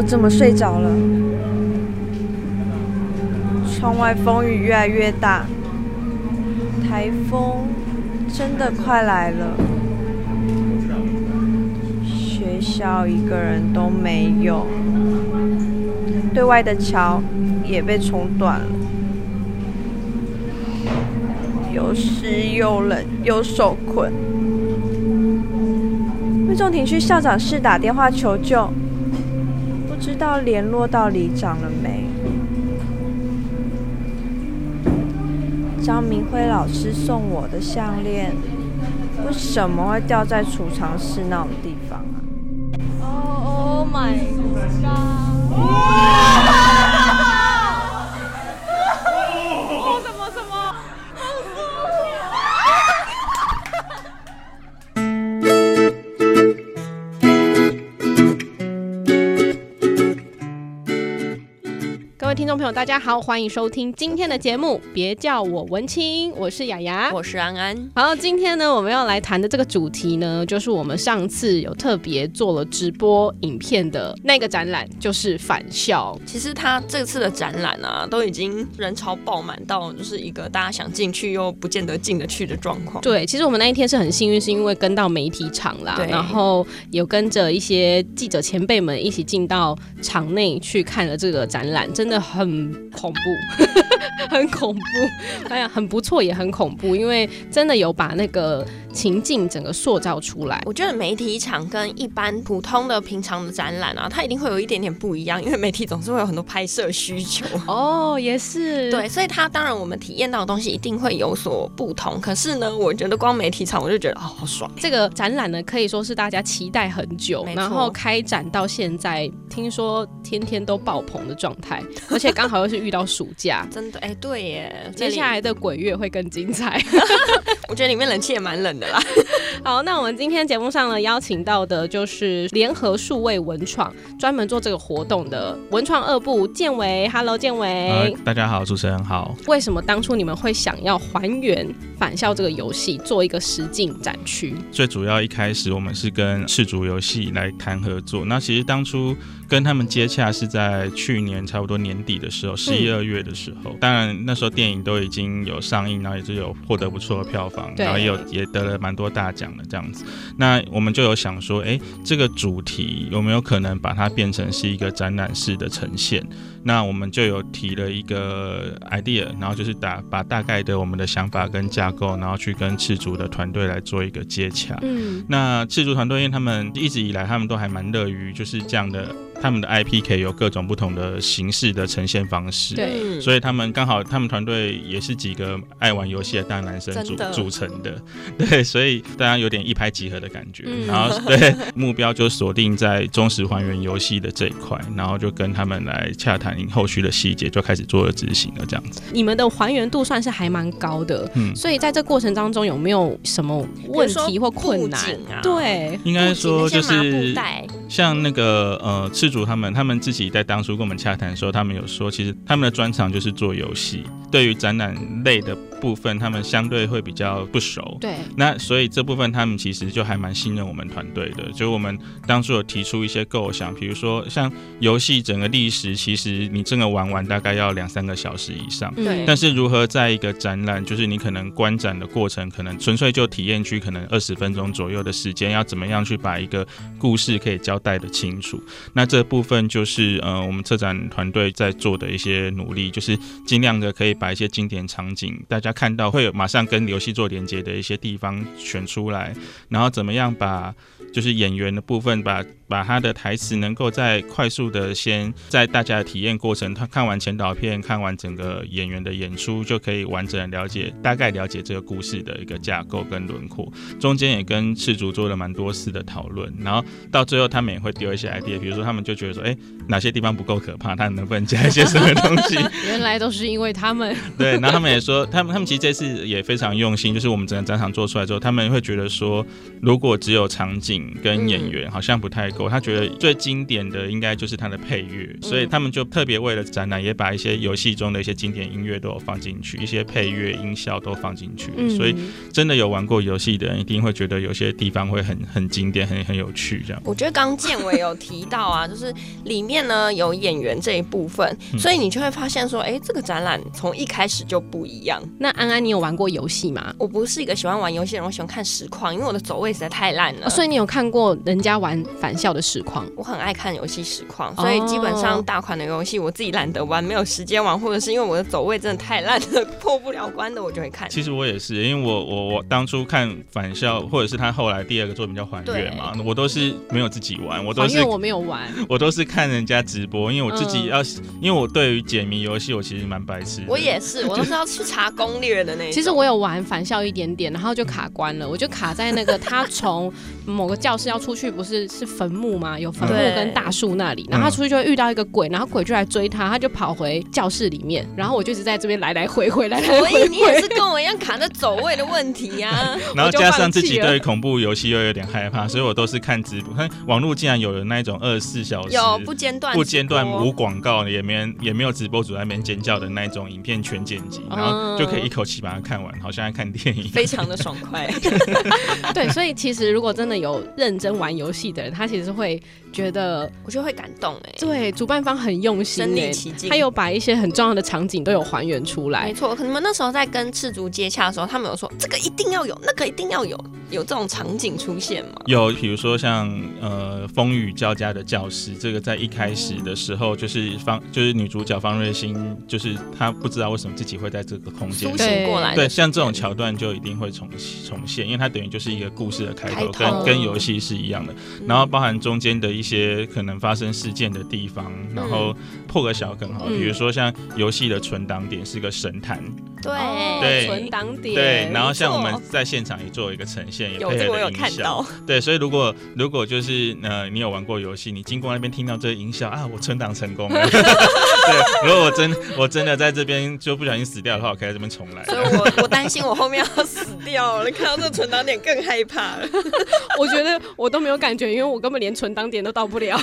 我怎么睡着了？窗外风雨越来越大，台风真的快来了。学校一个人都没有，对外的桥也被冲断了。又湿又冷又受困。魏仲庭去校长室打电话求救，知道联络到里长了没？张明辉老师送我的项链，为什么会掉在储藏室那种地方啊？Oh, oh my God！听众朋友，大家好，欢迎收听今天的节目。别叫我文青，我是雅雅，我是安安。好，今天呢，我们要来谈的这个主题呢，就是我们上次有特别做了直播影片的那个展览，就是返校。其实他这次的展览啊，都已经人潮爆满到，就是一个大家想进去又不见得进得去的状况。对，其实我们那一天是很幸运，是因为跟到媒体场啦，然后有跟着一些记者前辈们一起进到场内去看了这个展览，真的。很恐怖，很恐怖，哎呀，很不错，也很恐怖，因为真的有把那个情境整个塑造出来。我觉得媒体场跟一般普通的平常的展览啊，它一定会有一点点不一样，因为媒体总是会有很多拍摄需求。哦，也是，对，所以它当然我们体验到的东西一定会有所不同。可是呢，我觉得光媒体场我就觉得哦，好爽。这个展览呢，可以说是大家期待很久，然后开展到现在，听说天天都爆棚的状态。而且刚好又是遇到暑假，真的哎、欸，对耶，接下来的鬼月会更精彩。我觉得里面冷气也蛮冷的啦。好，那我们今天节目上呢，邀请到的就是联合数位文创，专门做这个活动的文创二部建伟。Hello，建伟、呃。大家好，主持人好。为什么当初你们会想要还原返校这个游戏，做一个实境展区？最主要一开始我们是跟赤足游戏来谈合作。那其实当初跟他们接洽是在去年差不多年底。的时候，十一二月的时候，嗯、当然那时候电影都已经有上映，然后也是有获得不错的票房，然后也有也得了蛮多大奖的这样子。那我们就有想说，哎，这个主题有没有可能把它变成是一个展览式的呈现？那我们就有提了一个 idea，然后就是打把大概的我们的想法跟架构，然后去跟赤足的团队来做一个接洽。嗯，那赤足团队因为他们一直以来他们都还蛮乐于就是这样的。他们的 IP 可以有各种不同的形式的呈现方式，对，所以他们刚好他们团队也是几个爱玩游戏的大男生组组成的，对，所以大家有点一拍即合的感觉，嗯、然后 对目标就锁定在忠实还原游戏的这一块，然后就跟他们来洽谈后续的细节，就开始做了执行了这样子。你们的还原度算是还蛮高的，嗯，所以在这过程当中有没有什么问题或困难？啊、对，应该说就是像那个呃主他们，他们自己在当初跟我们洽谈的时候，他们有说，其实他们的专长就是做游戏，对于展览类的部分，他们相对会比较不熟。对，那所以这部分他们其实就还蛮信任我们团队的。就我们当初有提出一些构想，比如说像游戏整个历史，其实你真的玩完大概要两三个小时以上。对，但是如何在一个展览，就是你可能观展的过程，可能纯粹就体验区，可能二十分钟左右的时间，要怎么样去把一个故事可以交代的清楚？那这部分就是呃，我们策展团队在做的一些努力，就是尽量的可以把一些经典场景，大家看到会有马上跟游戏做连接的一些地方选出来，然后怎么样把就是演员的部分把。把他的台词能够在快速的先在大家的体验过程，他看完前导片，看完整个演员的演出，就可以完整的了解，大概了解这个故事的一个架构跟轮廓。中间也跟赤足做了蛮多次的讨论，然后到最后他们也会丢一些 idea，比如说他们就觉得说，哎，哪些地方不够可怕，他能不能加一些什么东西？原来都是因为他们。对，然后他们也说，他们他们其实这次也非常用心，就是我们整个展场做出来之后，他们会觉得说，如果只有场景跟演员好像不太他觉得最经典的应该就是它的配乐，所以他们就特别为了展览，也把一些游戏中的一些经典音乐都有放进去，一些配乐音效都放进去。所以真的有玩过游戏的人，一定会觉得有些地方会很很经典，很很有趣。这样，我觉得刚建伟有提到啊，就是里面呢有演员这一部分，所以你就会发现说，哎、欸，这个展览从一开始就不一样。那安安，你有玩过游戏吗？我不是一个喜欢玩游戏的人，我喜欢看实况，因为我的走位实在太烂了。所以你有看过人家玩反校的实况？我很爱看游戏实况，所以基本上大款的游戏我自己懒得玩，没有时间玩，或者是因为我的走位真的太烂了，破不了关的，我就会看。其实我也是，因为我我我当初看返校，或者是他后来第二个作品叫还愿嘛，我都是没有自己玩，我都是因为我没有玩，我都是看人家直播，因为我自己要，嗯、因为我对于解谜游戏我其实蛮白痴。我也是，我都是要去查攻略的那种。其实我有玩返校一点点，然后就卡关了，我就卡在那个他从某个教室要出去，不是是坟墓吗？有坟墓跟大树那里，然后他出去就会遇到一个鬼，然后鬼就来追他，他就跑回教室里面，然后我就一直在这边来来回回来来回回。所以你也是跟我一样卡在走位的问题呀、啊。然后加上自己对恐怖游戏又有点害怕，所以我都是看直播。看网络竟然有了那种二十四小时有不间断、不间断无广告，也没也没有直播主在那边尖叫的那种影片全剪辑，然后就可以一口气把它看完，好像在看电影，非常的爽快。对，所以其实如果真的有认真玩游戏的人，他其实会觉得，我觉得会感动哎。对，主办方很用心，身临其境，他有把一些很重要的场景都有还原出来。没错，可你们那时候在跟赤足接洽的时候，他们有说这个一定要有，那个一定要有，有这种场景出现吗？有，比如说像呃风雨交加的教室，这个在一开始的时候就是方就是女主角方瑞欣，就是她不知道为什么自己会在这个空间苏醒过来，对，像这种桥段就一定会重重现，因为它等于就是一个故事的开头，开头跟跟游戏是一样的，然后包含中间的一些可能发生事件的地方，然后破个小梗哈，比如说像游戏的存档点是个神坛，对对，存档点，对，然后像我们在现场也做一个呈现，也配合的音效，有这个我有看到，对，所以如果如果就是呃你有玩过游戏，你经过那边听到这个音效啊，我存档成功了，对，如果我真我真的在这边就不小心死掉的话，我可以在这边重来，所以我我担心我后面要死掉了，你看到这个存档点更害怕了，我觉得我都没有感觉，因为我根本连存档点都到不了。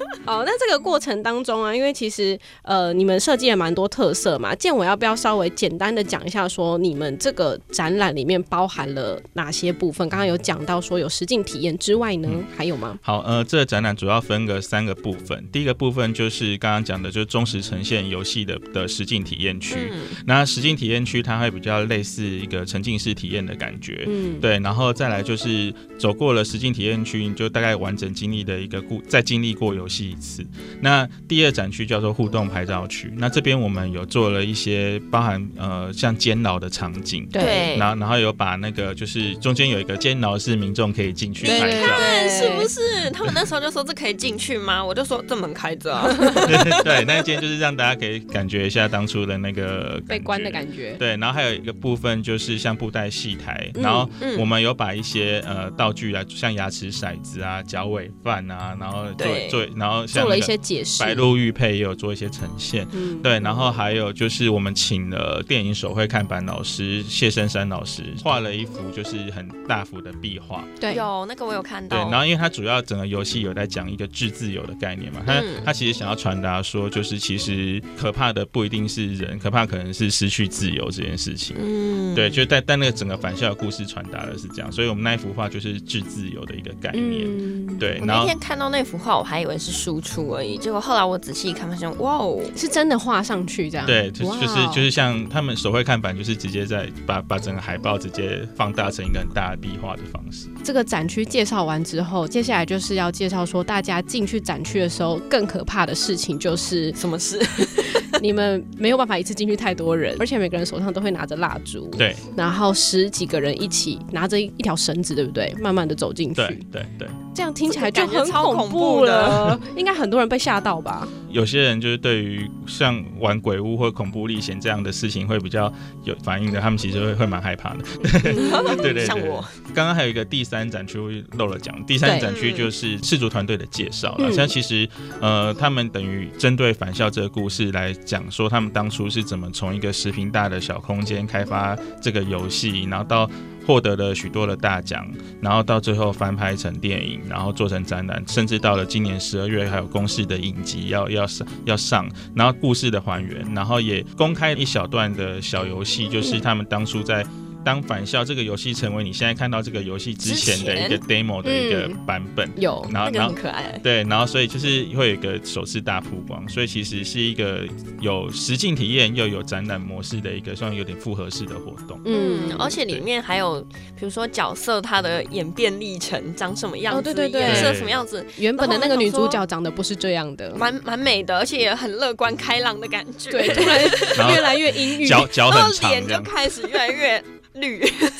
哦，那这个过程当中啊，因为其实呃，你们设计了蛮多特色嘛，建伟要不要稍微简单的讲一下，说你们这个展览里面包含了哪些部分？刚刚有讲到说有实境体验之外呢，嗯、还有吗？好，呃，这个展览主要分个三个部分，第一个部分就是刚刚讲的，就是忠实呈现游戏的的实境体验区。嗯、那实境体验区它会比较类似一个沉浸式体验的感觉，嗯，对，然后再来就是走过了实境体验区，你就大概完整经历的一个故，再经历过游戏。一次，那第二展区叫做互动拍照区。那这边我们有做了一些包含呃像监牢的场景，对，然后然后有把那个就是中间有一个监牢是民众可以进去拍照，对，是不是？他们那时候就说这可以进去吗？我就说这门开着啊。对，那一间就是让大家可以感觉一下当初的那个被关的感觉。对，然后还有一个部分就是像布袋戏台，然后我们有把一些呃道具啊，像牙齿骰子啊、脚尾饭啊，然后做做然后。做了一些解释，白鹿玉佩也有做一些呈现，嗯、对，然后还有就是我们请了电影手绘看板老师谢生山老师画了一幅就是很大幅的壁画，对，有那个我有看到，对，然后因为他主要整个游戏有在讲一个致自由的概念嘛，他、嗯、他其实想要传达说，就是其实可怕的不一定是人，可怕可能是失去自由这件事情，嗯，对，就但但那个整个返校的故事传达的是这样，所以我们那一幅画就是致自由的一个概念，嗯、对，我那天看到那幅画，我还以为是输。出而已，结果后来我仔细一看，发现哇哦，是真的画上去这样。对，就就是就是像他们手绘看板，就是直接在把把整个海报直接放大成一个很大的壁画的方式。这个展区介绍完之后，接下来就是要介绍说，大家进去展区的时候，更可怕的事情就是 什么事？你们没有办法一次进去太多人，而且每个人手上都会拿着蜡烛，对，然后十几个人一起拿着一一条绳子，对不对？慢慢的走进去，对对对，这样听起来就很恐怖了，应该很多人被吓到吧？有些人就是对于像玩鬼屋或恐怖历险这样的事情会比较有反应的，他们其实会会蛮害怕的。对对对，像我刚刚还有一个第三展区漏了讲，第三展区就是赤烛团队的介绍了。现在其实呃，他们等于针对返校这个故事来讲说，他们当初是怎么从一个十平大的小空间开发这个游戏，然后到获得了许多的大奖，然后到最后翻拍成电影，然后做成展览，甚至到了今年十二月还有公式的影集要要上要上，然后故事的还原，然后也公开一小段的小游戏，就是他们当初在。当返校这个游戏成为你现在看到这个游戏之前的一个 demo 的一个版本，嗯、有，然后然后很可爱，对，然后所以就是会有一个首次大曝光，所以其实是一个有实境体验又有展览模式的一个算有点复合式的活动。嗯，而且里面还有比如说角色它的演变历程长什么样子，哦、对对对，颜色什么样子，原本的那个女主角长得不是这样的，蛮蛮美的，而且也很乐观开朗的感觉，对，突然越来越阴郁，脚脚很长，脸就开始越来越。绿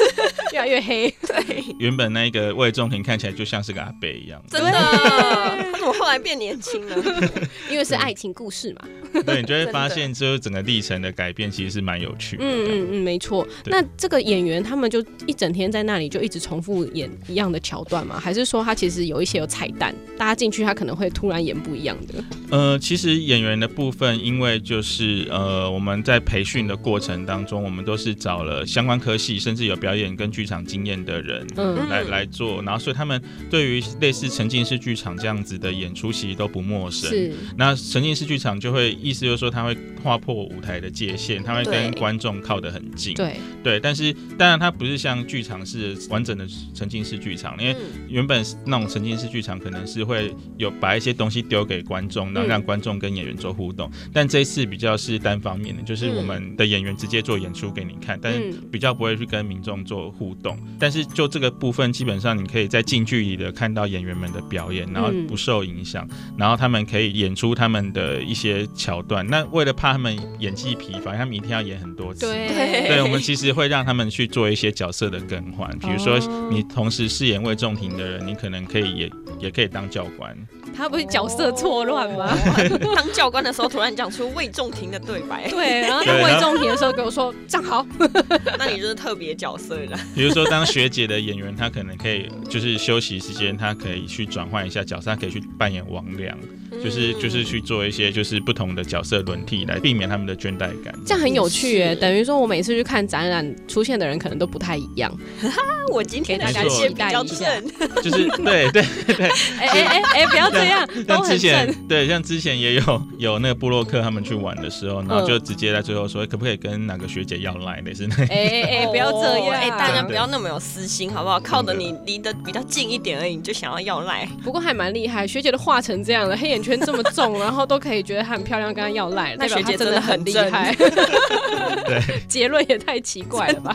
越来越黑，对，原本那个魏仲廷看起来就像是个阿伯一样，真的，他怎么后来变年轻了？因为是爱情故事嘛。对，你就会发现，就是整个历程的改变其实是蛮有趣的。嗯嗯嗯，没错。那这个演员他们就一整天在那里就一直重复演一样的桥段吗？还是说他其实有一些有彩蛋，大家进去他可能会突然演不一样的？呃，其实演员的部分，因为就是呃我们在培训的过程当中，我们都是找了相关科系，甚至有表演跟剧场经验的人，嗯，来来做，然后所以他们对于类似沉浸式剧场这样子的演出，其实都不陌生。是，那沉浸式剧场就会意思就是说，他会划破舞台的界限，他会跟观众靠得很近。对对，但是当然，它不是像剧场是完整的沉浸式剧场，因为原本那种沉浸式剧场可能是会有把一些东西丢给观众，然后让观众跟演员做互动。但这一次比较是单方面的，就是我们的演员直接做演出给你看，但是比较不会。去跟民众做互动，但是就这个部分，基本上你可以在近距离的看到演员们的表演，然后不受影响，然后他们可以演出他们的一些桥段。那为了怕他们演技疲乏，他们一天要演很多次，对，对，我们其实会让他们去做一些角色的更换，比如说你同时饰演魏仲廷的人，你可能可以也也可以当教官。他不是角色错乱吗？当教官的时候突然讲出魏仲廷的对白，对，然后当魏仲廷的时候跟我说站好，那你就是特别角色的。比如说当学姐的演员，他可能可以就是休息时间，他可以去转换一下角色，他可以去扮演王良，就是就是去做一些就是不同的角色轮替，来避免他们的倦怠感。这样很有趣耶，等于说我每次去看展览，出现的人可能都不太一样。我今天给大家期待一下，就是对对对，哎哎哎，不要这样。像之前对，像之前也有有那个布洛克他们去玩的时候，然后就直接在最后说，可不可以跟哪个学姐要赖？类似那。哎哎，不要这样，哎，大家不要那么有私心，好不好？靠的你离得比较近一点而已，你就想要要赖。不过还蛮厉害，学姐都画成这样了，黑眼圈这么重，然后都可以觉得她很漂亮，跟她要赖，那学姐真的很厉害。对，结论也太奇怪了吧？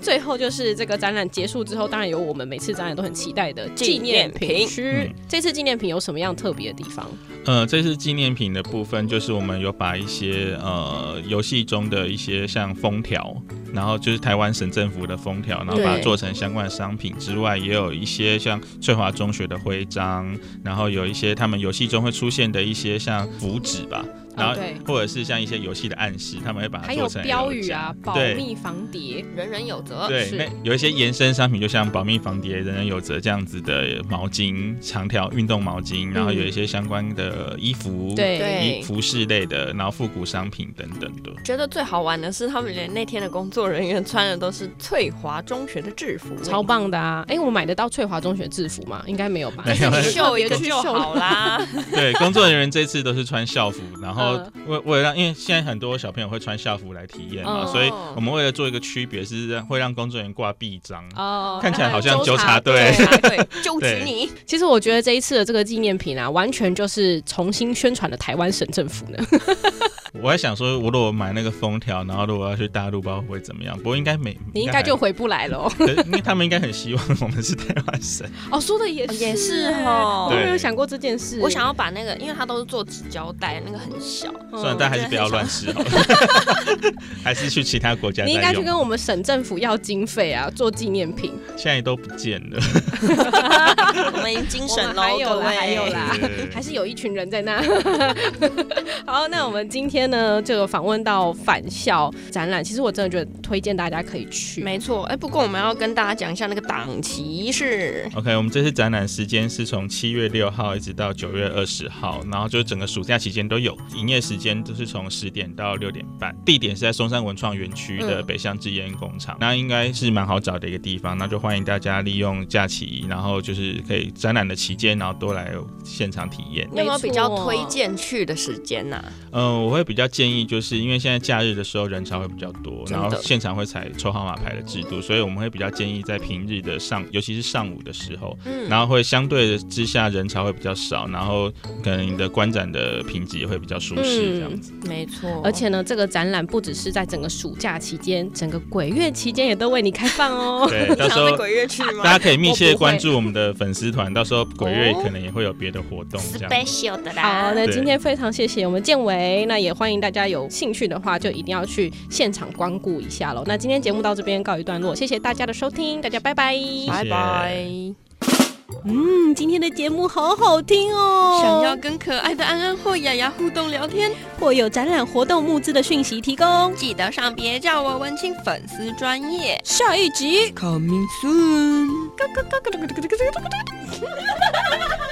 最后就是这个展览结束之后，当然有我们每次展览都很期待的纪念品区。这次纪念品有什么样特别的地方？呃，这次纪念品的部分，就是我们有把一些呃游戏中的一些像封条，然后就是台湾省政府的封条，然后把它做成相关的商品之外，也有一些像翠华中学的徽章，然后有一些他们游戏中会出现的一些像福祉吧。然后，或者是像一些游戏的暗示，他们会把它做成标语啊，保密防谍，人人有责。对，那有一些延伸商品，就像保密防谍，人人有责这样子的毛巾、长条运动毛巾，然后有一些相关的衣服，对，衣服饰类的，然后复古商品等等的。觉得最好玩的是，他们连那天的工作人员穿的都是翠华中学的制服，超棒的啊！哎，我买得到翠华中学制服吗？应该没有吧？没有，秀一 个就好啦。对，工作人员这次都是穿校服，然后。为为了让，因为现在很多小朋友会穿校服来体验嘛，哦、所以我们为了做一个区别，是让会让工作人员挂臂章，哦，看起来好像纠察队，对，纠集你。其实我觉得这一次的这个纪念品啊，完全就是重新宣传了台湾省政府呢。我还想说，我如果买那个封条，然后如果要去大陆，不知道会怎么样。不过应该没，你应该就回不来了，因为他们应该很希望我们是台湾省。哦，说的也是也是哦，我没有想过这件事。我想要把那个，因为它都是做纸胶带，那个很小，算了，但还是不要乱试好了。还是去其他国家。你应该去跟我们省政府要经费啊，做纪念品。现在都不见了。我们已经精神了，还有啦，还有啦，还是有一群人在那。好，那我们今天。天呢，就有访问到返校展览，其实我真的觉得推荐大家可以去。没错，哎，不过我们要跟大家讲一下那个档期是。OK，我们这次展览时间是从七月六号一直到九月二十号，然后就是整个暑假期间都有，营业时间都是从十点到六点半，地点是在松山文创园区的北向制烟工厂，嗯、那应该是蛮好找的一个地方，那就欢迎大家利用假期，然后就是可以展览的期间，然后多来现场体验。有没有比较推荐去的时间呢、啊？嗯，我会比较建议，就是因为现在假日的时候人潮会比较多，然后现场会采抽号码牌的制度，所以我们会比较建议在平日的上，尤其是上午的时候，嗯，然后会相对之下人潮会比较少，然后可能你的观展的评级也会比较舒适，这样子。嗯、没错，而且呢，这个展览不只是在整个暑假期间，整个鬼月期间也都为你开放哦。对，到时候鬼月去吗？大家可以密切关注我们的粉丝团，到时候鬼月可能也会有别的活动这样。Special 的啦。好，那今天非常谢谢我们建伟，那也欢迎大家有兴趣的话，就一定要去现场光顾一下喽。那今天节目到这边告一段落，谢谢大家的收听，大家拜拜，拜拜。嗯，今天的节目好好听哦。想要跟可爱的安安或雅雅互动聊天，或有展览活动募资的讯息提供，记得上别叫我文青粉丝专业。下一集 Coming soon。